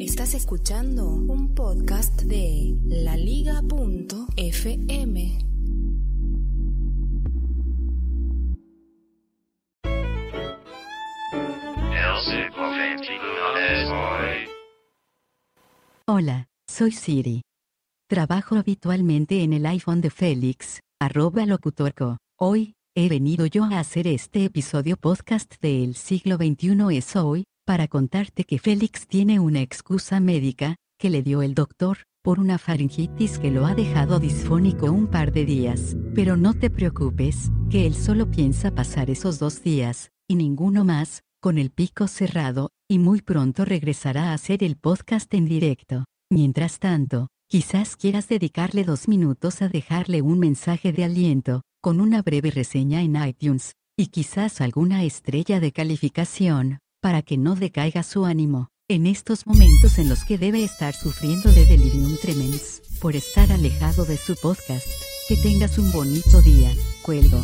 Estás escuchando un podcast de laliga.fm. Hola, soy Siri. Trabajo habitualmente en el iPhone de Félix, arroba locutorco. Hoy, he venido yo a hacer este episodio podcast de El siglo XXI es hoy, para contarte que Félix tiene una excusa médica, que le dio el doctor, por una faringitis que lo ha dejado disfónico un par de días. Pero no te preocupes, que él solo piensa pasar esos dos días, y ninguno más, con el pico cerrado, y muy pronto regresará a hacer el podcast en directo. Mientras tanto, quizás quieras dedicarle dos minutos a dejarle un mensaje de aliento, con una breve reseña en iTunes, y quizás alguna estrella de calificación, para que no decaiga su ánimo, en estos momentos en los que debe estar sufriendo de delirium tremens, por estar alejado de su podcast. Que tengas un bonito día, cuelgo.